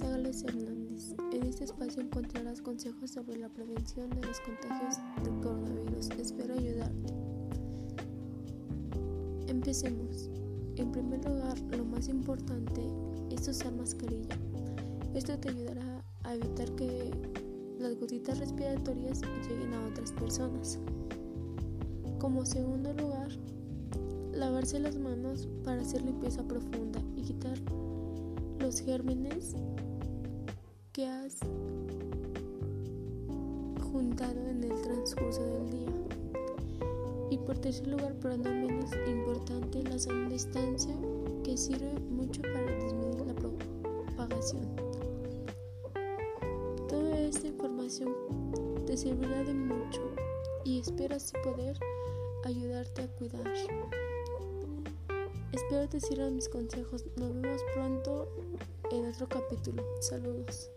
González Hernández. En este espacio encontrarás consejos sobre la prevención de los contagios del coronavirus. Espero ayudarte. Empecemos. En primer lugar, lo más importante es usar mascarilla. Esto te ayudará a evitar que las gotitas respiratorias lleguen a otras personas. Como segundo lugar, lavarse las manos para hacer limpieza profunda y quitar los gérmenes juntado en el transcurso del día. Y por tercer lugar, pero no menos importante, la sana distancia que sirve mucho para disminuir la propagación. Toda esta información te servirá de mucho y espero así poder ayudarte a cuidar. Espero te sirvan mis consejos. Nos vemos pronto en otro capítulo. Saludos.